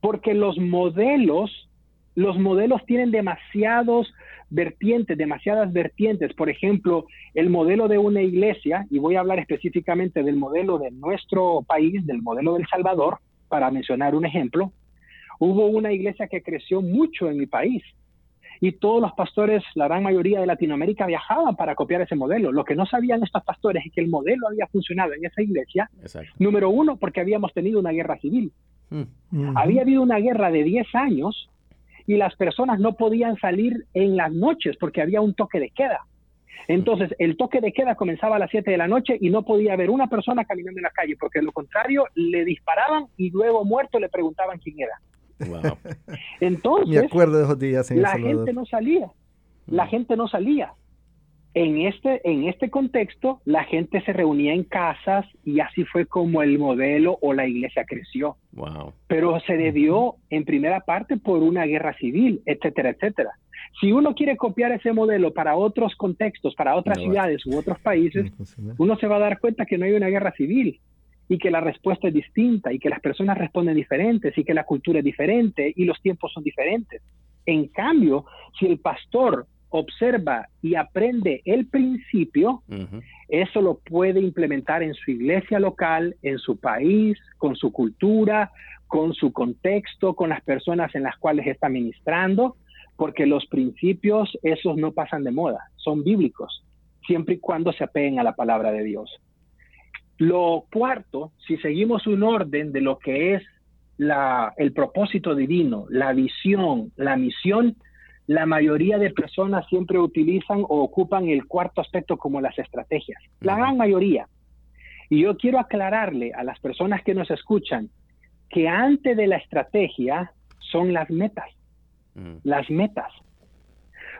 porque los modelos, los modelos tienen demasiados vertientes, demasiadas vertientes. Por ejemplo, el modelo de una iglesia, y voy a hablar específicamente del modelo de nuestro país, del modelo del Salvador, para mencionar un ejemplo. Hubo una iglesia que creció mucho en mi país y todos los pastores, la gran mayoría de Latinoamérica, viajaban para copiar ese modelo. Lo que no sabían estos pastores es que el modelo había funcionado en esa iglesia, Exacto. número uno, porque habíamos tenido una guerra civil. Mm. Había habido una guerra de 10 años y las personas no podían salir en las noches porque había un toque de queda. Entonces, el toque de queda comenzaba a las 7 de la noche y no podía haber una persona caminando en la calle, porque de lo contrario le disparaban y luego muerto le preguntaban quién era. Wow. Me Entonces, acuerdo de esos días en El la Salvador. gente no salía. La Mm. gente no salía. En este, en este contexto, la gente se reunía en casas y así fue como el modelo o la iglesia creció. Wow. Pero se debió en primera parte por una guerra civil, etcétera, etcétera. Si uno quiere copiar ese modelo para otros contextos, para otras No ciudades u otros países, uno se va a dar cuenta que no hay una guerra civil y que la respuesta es distinta y que las personas responden diferentes y que la cultura es diferente y los tiempos son diferentes. En cambio, si el pastor observa y aprende el principio, eso lo puede implementar en su iglesia local, en su país, con su cultura, con su contexto, con las personas en las cuales está ministrando, porque los principios, esos no pasan de moda, son bíblicos, siempre y cuando se apeguen a la palabra de Dios. Lo cuarto, si seguimos un orden de lo que es la, el propósito divino, la visión, la misión, la mayoría de personas siempre utilizan o ocupan el cuarto aspecto como las estrategias. La gran mayoría. Y yo quiero aclararle a las personas que nos escuchan que antes de la estrategia son las metas, Mm. las metas.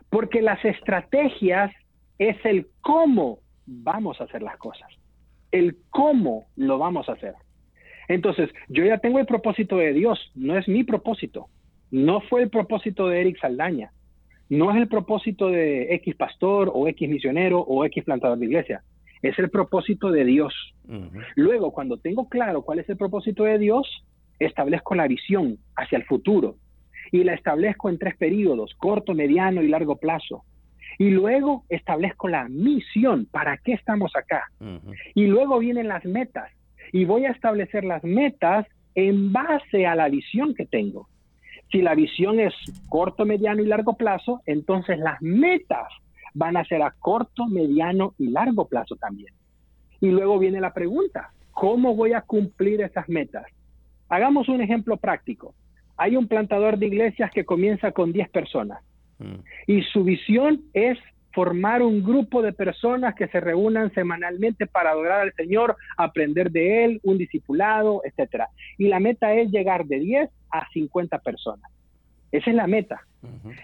Porque las estrategias es el cómo vamos a hacer las cosas, el cómo lo vamos a hacer. Entonces, yo ya tengo el propósito de Dios, no es mi propósito, no fue el propósito de Eric Saldaña, no es el propósito de X pastor o X misionero o X plantador de iglesia, es el propósito de Dios. Luego, cuando tengo claro cuál es el propósito de Dios, establezco la visión hacia el futuro y la establezco en tres periodos, corto, mediano y largo plazo. Y luego establezco la misión, ¿para qué estamos acá? Y luego vienen las metas. Y voy a establecer las metas en base a la visión que tengo. Si la visión es corto, mediano y largo plazo, entonces las metas van a ser a corto, mediano y largo plazo también. Y luego viene la pregunta, ¿cómo voy a cumplir esas metas? Hagamos un ejemplo práctico. Hay un plantador de iglesias que comienza con 10 personas Mm. y su visión es formar un grupo de personas que se reúnan semanalmente para adorar al Señor, aprender de Él, un discipulado, etcétera. Y la meta es llegar de 10 a 50 personas. Esa es la meta.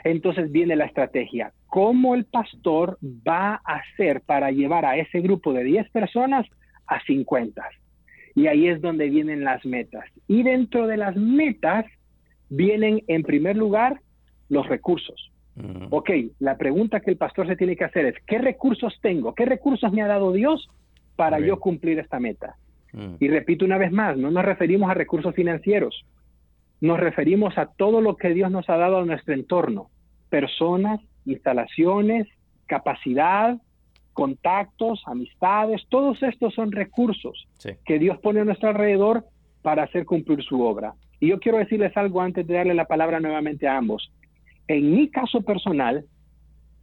Entonces viene la estrategia. ¿Cómo el pastor va a hacer para llevar a ese grupo de 10 personas a 50? Y ahí es donde vienen las metas. Y dentro de las metas vienen en primer lugar los recursos. Ok, la pregunta que el pastor se tiene que hacer es, ¿qué recursos tengo? ¿Qué recursos me ha dado Dios para yo cumplir esta meta? Y repito una vez más, no nos referimos a recursos financieros, nos referimos a todo lo que Dios nos ha dado a nuestro entorno, personas, instalaciones, capacidad, contactos, amistades, todos estos son recursos que Dios pone a nuestro alrededor para hacer cumplir su obra. Y yo quiero decirles algo antes de darle la palabra nuevamente a ambos. En mi caso personal,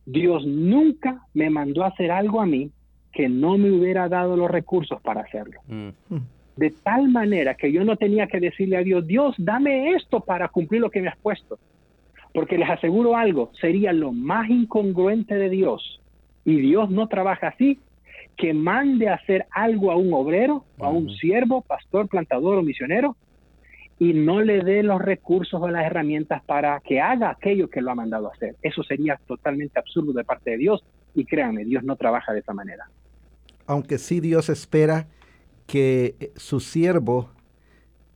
Dios nunca me mandó a hacer algo a mí que no me hubiera dado los recursos para hacerlo. Mm. De tal manera que yo no tenía que decirle a Dios, Dios, dame esto para cumplir lo que me has puesto. Porque les aseguro algo, sería lo más incongruente de Dios. Y Dios no trabaja así, que mande a hacer algo a un obrero, a un siervo, pastor, plantador o misionero, y no le dé los recursos o las herramientas para que haga aquello que lo ha mandado hacer. Eso sería totalmente absurdo de parte de Dios y créanme, Dios no trabaja de esa manera. Aunque sí Dios espera que eh, su siervo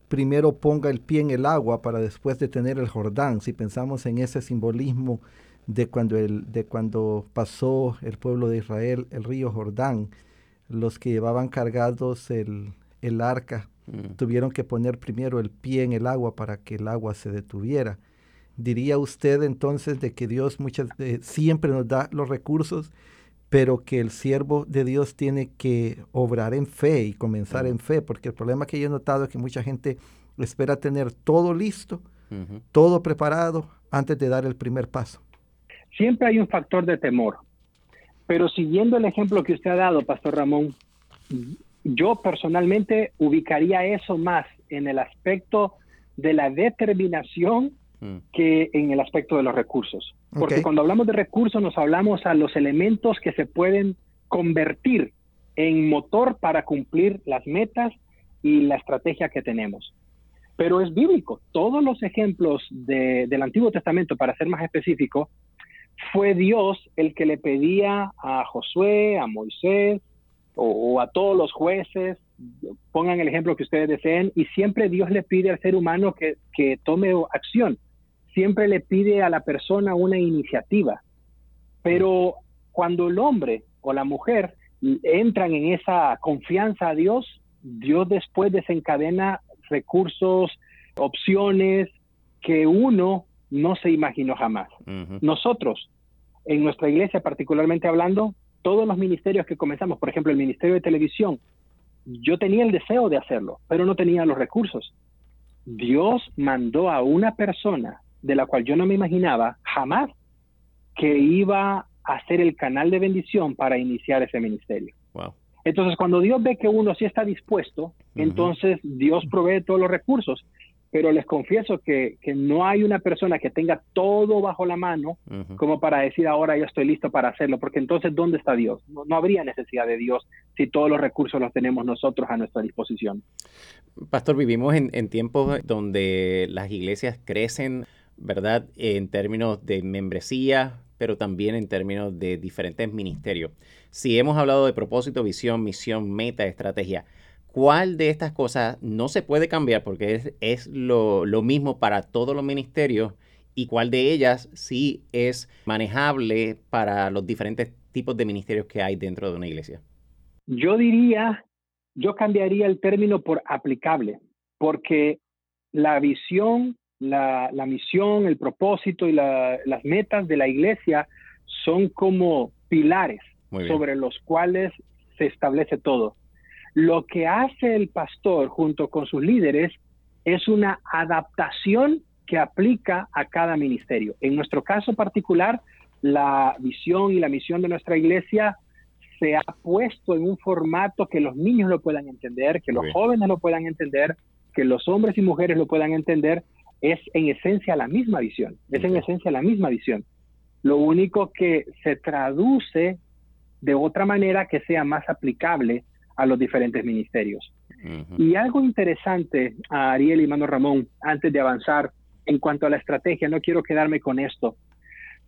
primero ponga el pie en el agua para después detener el Jordán, si pensamos en ese simbolismo de cuando, el, de cuando pasó el pueblo de Israel el río Jordán, los que llevaban cargados el, el arca Mm. Tuvieron que poner primero el pie en el agua para que el agua se detuviera. ¿Diría usted entonces de que Dios muchas, eh, siempre nos da los recursos, pero que el siervo de Dios tiene que obrar en fe y comenzar en fe? Porque el problema que yo he notado es que mucha gente espera tener todo listo, todo preparado antes de dar el primer paso. Siempre hay un factor de temor, pero siguiendo el ejemplo que usted ha dado, Pastor Ramón, yo personalmente ubicaría eso más en el aspecto de la determinación mm. que en el aspecto de los recursos. Porque cuando hablamos de recursos nos hablamos a los elementos que se pueden convertir en motor para cumplir las metas y la estrategia que tenemos. Pero es bíblico. Todos los ejemplos del Antiguo Testamento, para ser más específico, fue Dios el que le pedía a Josué, a Moisés, o, a todos los jueces, pongan el ejemplo que ustedes deseen, y siempre Dios le pide al ser humano que, que tome acción, siempre le pide a la persona una iniciativa. Pero cuando el hombre o la mujer entran en esa confianza a Dios, Dios después desencadena recursos, opciones que uno no se imaginó jamás. Nosotros, en nuestra iglesia particularmente hablando, todos los ministerios que comenzamos, por ejemplo, el Ministerio de Televisión, yo tenía el deseo de hacerlo, pero no tenía los recursos. Dios mandó a una persona de la cual yo no me imaginaba jamás que iba a ser el canal de bendición para iniciar ese ministerio. Entonces, cuando Dios ve que uno sí está dispuesto, entonces Dios provee todos los recursos pero les confieso que, no hay una persona que tenga todo bajo la mano como para decir ahora yo estoy listo para hacerlo, porque entonces ¿dónde está Dios? No, habría necesidad de Dios si todos los recursos los tenemos nosotros a nuestra disposición. Pastor, vivimos en, en tiempos donde las iglesias crecen, ¿verdad? En términos de membresía, pero también en términos de diferentes ministerios. Si hemos hablado de propósito, visión, misión, meta, estrategia, ¿Cuál de estas cosas no se puede cambiar porque es, es lo, lo, mismo para todos los ministerios y cuál de ellas sí es manejable para los diferentes tipos de ministerios que hay dentro de una iglesia? Yo diría, yo cambiaría el término por aplicable, porque la visión, la, la misión, el propósito y la, las metas de la iglesia son como pilares sobre los cuales se establece todo. Lo que hace el pastor junto con sus líderes es una adaptación que aplica a cada ministerio. En nuestro caso particular, la visión y la misión de nuestra iglesia se ha puesto en un formato que los niños lo puedan entender, que los jóvenes lo puedan entender, que los hombres y mujeres lo puedan entender. Es en esencia la misma visión, es en esencia la misma visión. Lo único que se traduce de otra manera que sea más aplicable a los diferentes ministerios. Y algo interesante a Ariel y Mano Ramón, antes de avanzar en cuanto a la estrategia, no quiero quedarme con esto.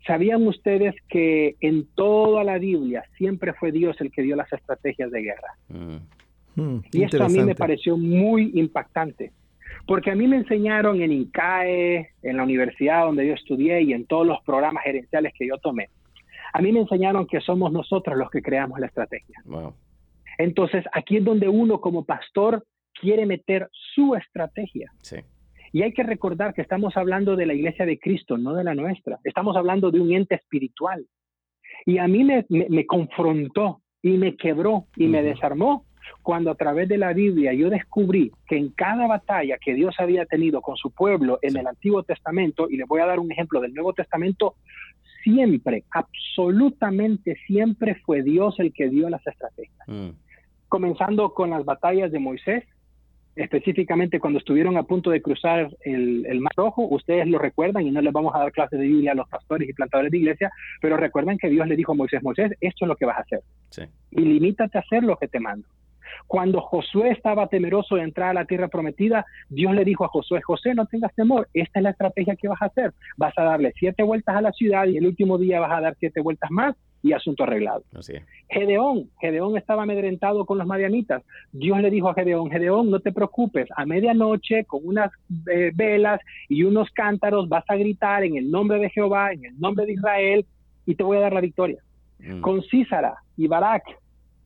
¿Sabían ustedes que en toda la Biblia siempre fue Dios el que dio las estrategias de guerra? Mm, y esto a mí me pareció muy impactante, porque a mí me enseñaron en INCAE, en la universidad donde yo estudié y en todos los programas gerenciales que yo tomé. A mí me enseñaron que somos nosotros los que creamos la estrategia. Entonces, aquí es donde uno como pastor quiere meter su estrategia. Sí. Y hay que recordar que estamos hablando de la iglesia de Cristo, no de la nuestra. Estamos hablando de un ente espiritual. Y a mí me, me, confrontó y me quebró y me desarmó cuando a través de la Biblia yo descubrí que en cada batalla que Dios había tenido con su pueblo en el Antiguo Testamento, y le voy a dar un ejemplo del Nuevo Testamento, siempre, absolutamente siempre fue Dios el que dio las estrategias. Mm. Comenzando con las batallas de Moisés, específicamente cuando estuvieron a punto de cruzar el, Mar Rojo, ustedes lo recuerdan y no les vamos a dar clases de Biblia a los pastores y plantadores de iglesia, pero recuerdan que Dios le dijo a Moisés, Moisés, esto es lo que vas a hacer. Y limítate a hacer lo que te mando. Cuando Josué estaba temeroso de entrar a la tierra prometida, Dios le dijo a Josué, José, no tengas temor, esta es la estrategia que vas a hacer. Vas a darle siete vueltas a la ciudad y el último día vas a dar siete vueltas más y asunto arreglado. Gedeón, Gedeón estaba amedrentado con los madianitas. Dios le dijo a Gedeón, Gedeón, no te preocupes, a medianoche con unas eh, velas y unos cántaros vas a gritar en el nombre de Jehová, en el nombre de Israel, y te voy a dar la victoria. Mm. Con Císara y Barak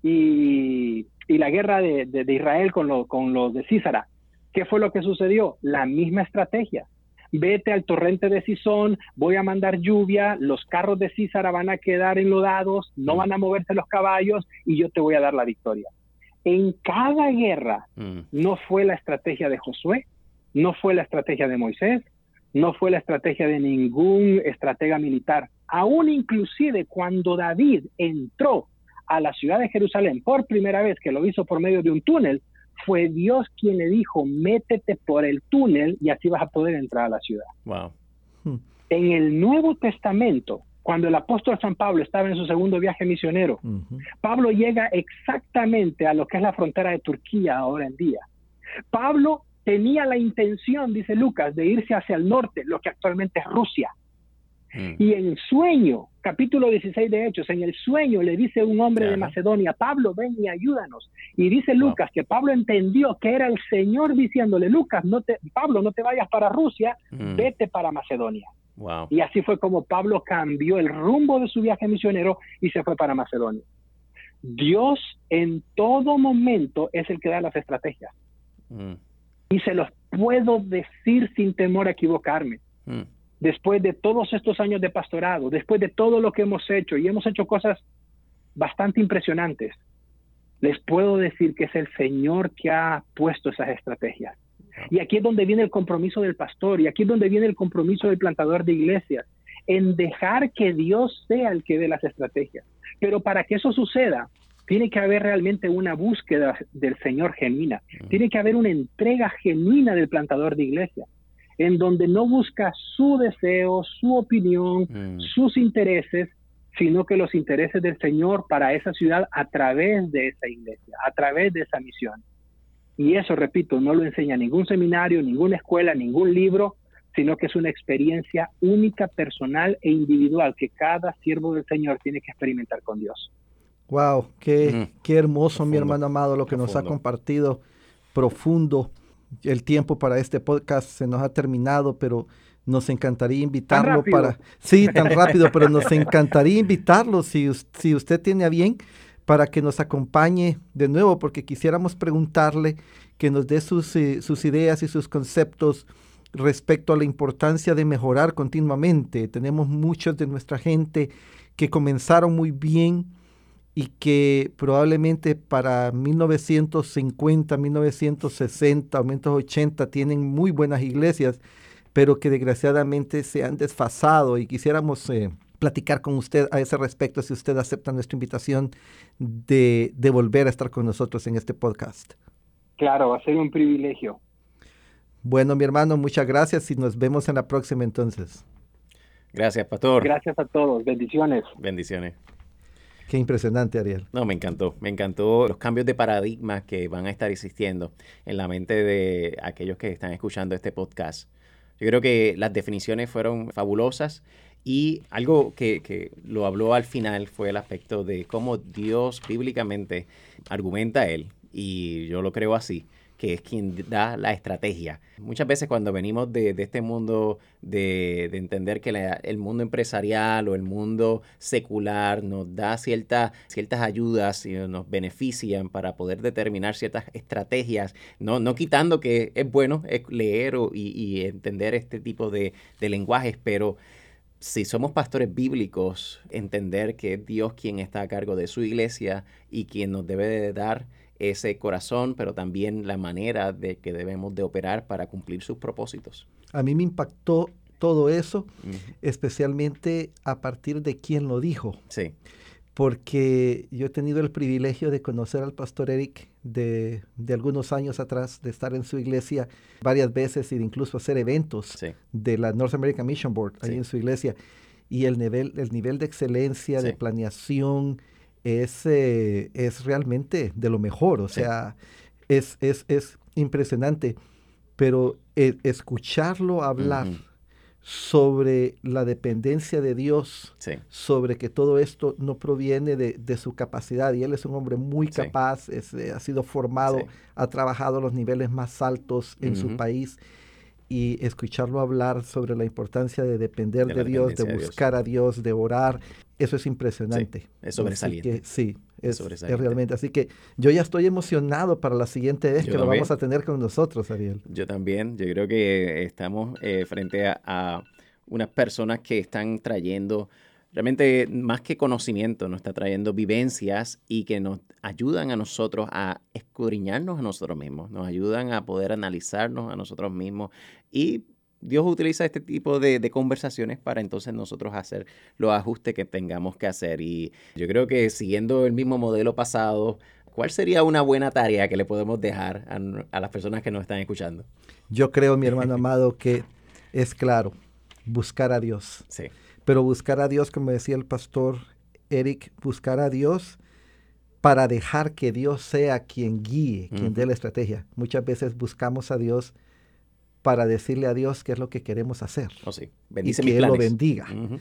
y, la guerra de, Israel con, con los de Císara, ¿qué fue lo que sucedió? La misma estrategia vete al torrente de Sison, voy a mandar lluvia, los carros de Císara van a quedar enlodados, no mm. van a moverse los caballos y yo te voy a dar la victoria. En cada guerra mm. no fue la estrategia de Josué, no fue la estrategia de Moisés, no fue la estrategia de ningún estratega militar. Aún inclusive cuando David entró a la ciudad de Jerusalén por primera vez, que lo hizo por medio de un túnel, fue Dios quien le dijo, métete por el túnel y así vas a poder entrar a la ciudad. Wow. Hmm. En el Nuevo Testamento, cuando el apóstol San Pablo estaba en su segundo viaje misionero, Pablo llega exactamente a lo que es la frontera de Turquía ahora en día. Pablo tenía la intención, dice Lucas, de irse hacia el norte, lo que actualmente es Rusia. Mm. Y en sueño, capítulo 16 de Hechos, en el sueño le dice un hombre de Macedonia, Pablo, ven y ayúdanos. Y dice Lucas que Pablo entendió que era el Señor diciéndole, Lucas, no te, Pablo, no te vayas para Rusia, mm. vete para Macedonia. Y así fue como Pablo cambió el rumbo de su viaje misionero y se fue para Macedonia. Dios en todo momento es el que da las estrategias. Mm. Y se los puedo decir sin temor a equivocarme después de todos estos años de pastorado, después de todo lo que hemos hecho, y hemos hecho cosas bastante impresionantes, les puedo decir que es el Señor que ha puesto esas estrategias. Y aquí es donde viene el compromiso del pastor, y aquí es donde viene el compromiso del plantador de iglesias, en dejar que Dios sea el que dé las estrategias. Pero para que eso suceda, tiene que haber realmente una búsqueda del Señor genuina, tiene que haber una entrega genuina del plantador de iglesias en donde no busca su deseo, su opinión, mm. sus intereses, sino que los intereses del Señor para esa ciudad a través de esa iglesia, a través de esa misión. Y eso, repito, no lo enseña ningún seminario, ninguna escuela, ningún libro, sino que es una experiencia única, personal e individual que cada siervo del Señor tiene que experimentar con Dios. Wow, qué, qué hermoso, mi hermano amado, lo que nos ha compartido, profundo el tiempo para este podcast se nos ha terminado, pero nos encantaría invitarlo para... Sí, tan rápido, pero nos encantaría invitarlo si, si usted tiene a bien para que nos acompañe de nuevo, porque quisiéramos preguntarle que nos dé sus, eh, sus ideas y sus conceptos respecto a la importancia de mejorar continuamente. Tenemos muchos de nuestra gente que comenzaron muy bien, y que probablemente para 1950, 1960 o 1980 tienen muy buenas iglesias, pero que desgraciadamente se han desfasado y quisiéramos eh, platicar con usted a ese respecto si usted acepta nuestra invitación de, de volver a estar con nosotros en este podcast. Claro, va a ser un privilegio. Bueno, mi hermano, muchas gracias y nos vemos en la próxima entonces. Gracias, pastor. Gracias a todos. Bendiciones. Bendiciones. Qué impresionante, Ariel. No, me encantó. Me encantó los cambios de paradigma que van a estar existiendo en la mente de aquellos que están escuchando este podcast. Yo creo que las definiciones fueron fabulosas y algo que, que, lo habló al final fue el aspecto de cómo Dios bíblicamente argumenta él, y yo lo creo así, que es quien da la estrategia. Muchas veces cuando venimos de, de este mundo de, de entender que el mundo empresarial o el mundo secular nos da cierta, ciertas ayudas y nos benefician para poder determinar ciertas estrategias, no, no quitando que es bueno leer o, y, y, entender este tipo de, de lenguajes, pero si somos pastores bíblicos, entender que es Dios quien está a cargo de su iglesia y quien nos debe de dar ese corazón, pero también la manera de que debemos de operar para cumplir sus propósitos. A mí me impactó todo eso, uh -huh. especialmente a partir de quién lo dijo. Sí. Porque yo he tenido el privilegio de conocer al pastor Eric de, de algunos años atrás, de estar en su iglesia varias veces e incluso hacer eventos sí. de la North American Mission Board ahí sí. en su iglesia. Y el nivel, el nivel de excelencia, de planeación, es, eh, es realmente de lo mejor, o sea, es, es, es, impresionante, pero eh, escucharlo hablar uh -huh. sobre la dependencia de Dios, sí. sobre que todo esto no proviene de, de, su capacidad, y él es un hombre muy capaz, es, eh, ha sido formado, ha trabajado a los niveles más altos en uh -huh. su país, y escucharlo hablar sobre la importancia de depender de, de Dios, de buscar de Dios. a Dios, de orar, eso es impresionante. Sí, es sobresaliente. Que, sí, es, es, es, realmente. Así que yo ya estoy emocionado para la siguiente vez yo que también. lo vamos a tener con nosotros, Ariel. Yo también. Yo creo que estamos eh, frente a, a, unas personas que están trayendo realmente más que conocimiento, nos está trayendo vivencias y que nos ayudan a nosotros a escudriñarnos a nosotros mismos, nos ayudan a poder analizarnos a nosotros mismos y Dios utiliza este tipo de, de, conversaciones para entonces nosotros hacer los ajustes que tengamos que hacer. Y yo creo que siguiendo el mismo modelo pasado, ¿cuál sería una buena tarea que le podemos dejar a, a las personas que nos están escuchando? Yo creo, mi hermano amado, que es claro, buscar a Dios. Sí. Pero buscar a Dios, como decía el pastor Eric, buscar a Dios para dejar que Dios sea quien guíe, quien uh -huh. dé la estrategia. Muchas veces buscamos a Dios para decirle a Dios qué es lo que queremos hacer. Oh, sí. y que Él lo bendiga. Uh -huh.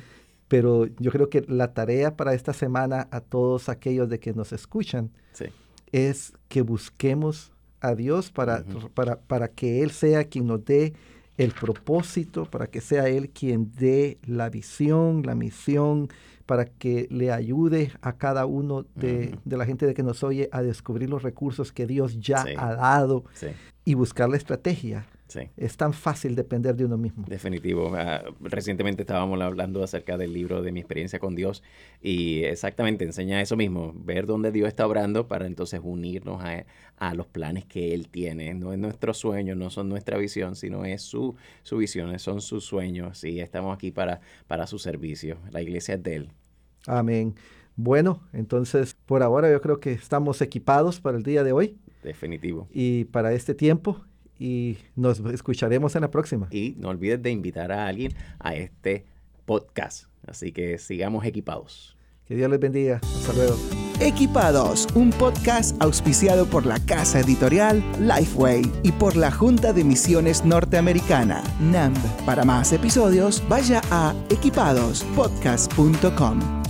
Pero yo creo que la tarea para esta semana a todos aquellos de que nos escuchan sí. es que busquemos a Dios para, uh -huh. para, para que Él sea quien nos dé el propósito, para que sea Él quien dé la visión, la misión, para que le ayude a cada uno de, uh -huh. de la gente de que nos oye a descubrir los recursos que Dios ya sí. ha dado sí. y buscar la estrategia. Sí. Es tan fácil depender de uno mismo. Definitivo. Uh, recientemente estábamos hablando acerca del libro de mi experiencia con Dios y exactamente enseña eso mismo, ver dónde Dios está obrando para entonces unirnos a, a los planes que Él tiene. No es nuestro sueño, no son nuestra visión, sino es su, su visión, son sus sueños y estamos aquí para, para su servicio. La iglesia es de Él. Amén. Bueno, entonces por ahora yo creo que estamos equipados para el día de hoy. Definitivo. Y para este tiempo y nos escucharemos en la próxima. Y no olvides de invitar a alguien a este podcast. Así que sigamos equipados. Que Dios les bendiga. Hasta luego. Equipados, un podcast auspiciado por la casa editorial Lifeway y por la Junta de Misiones Norteamericana, NAMB. Para más episodios, vaya a equipadospodcast.com.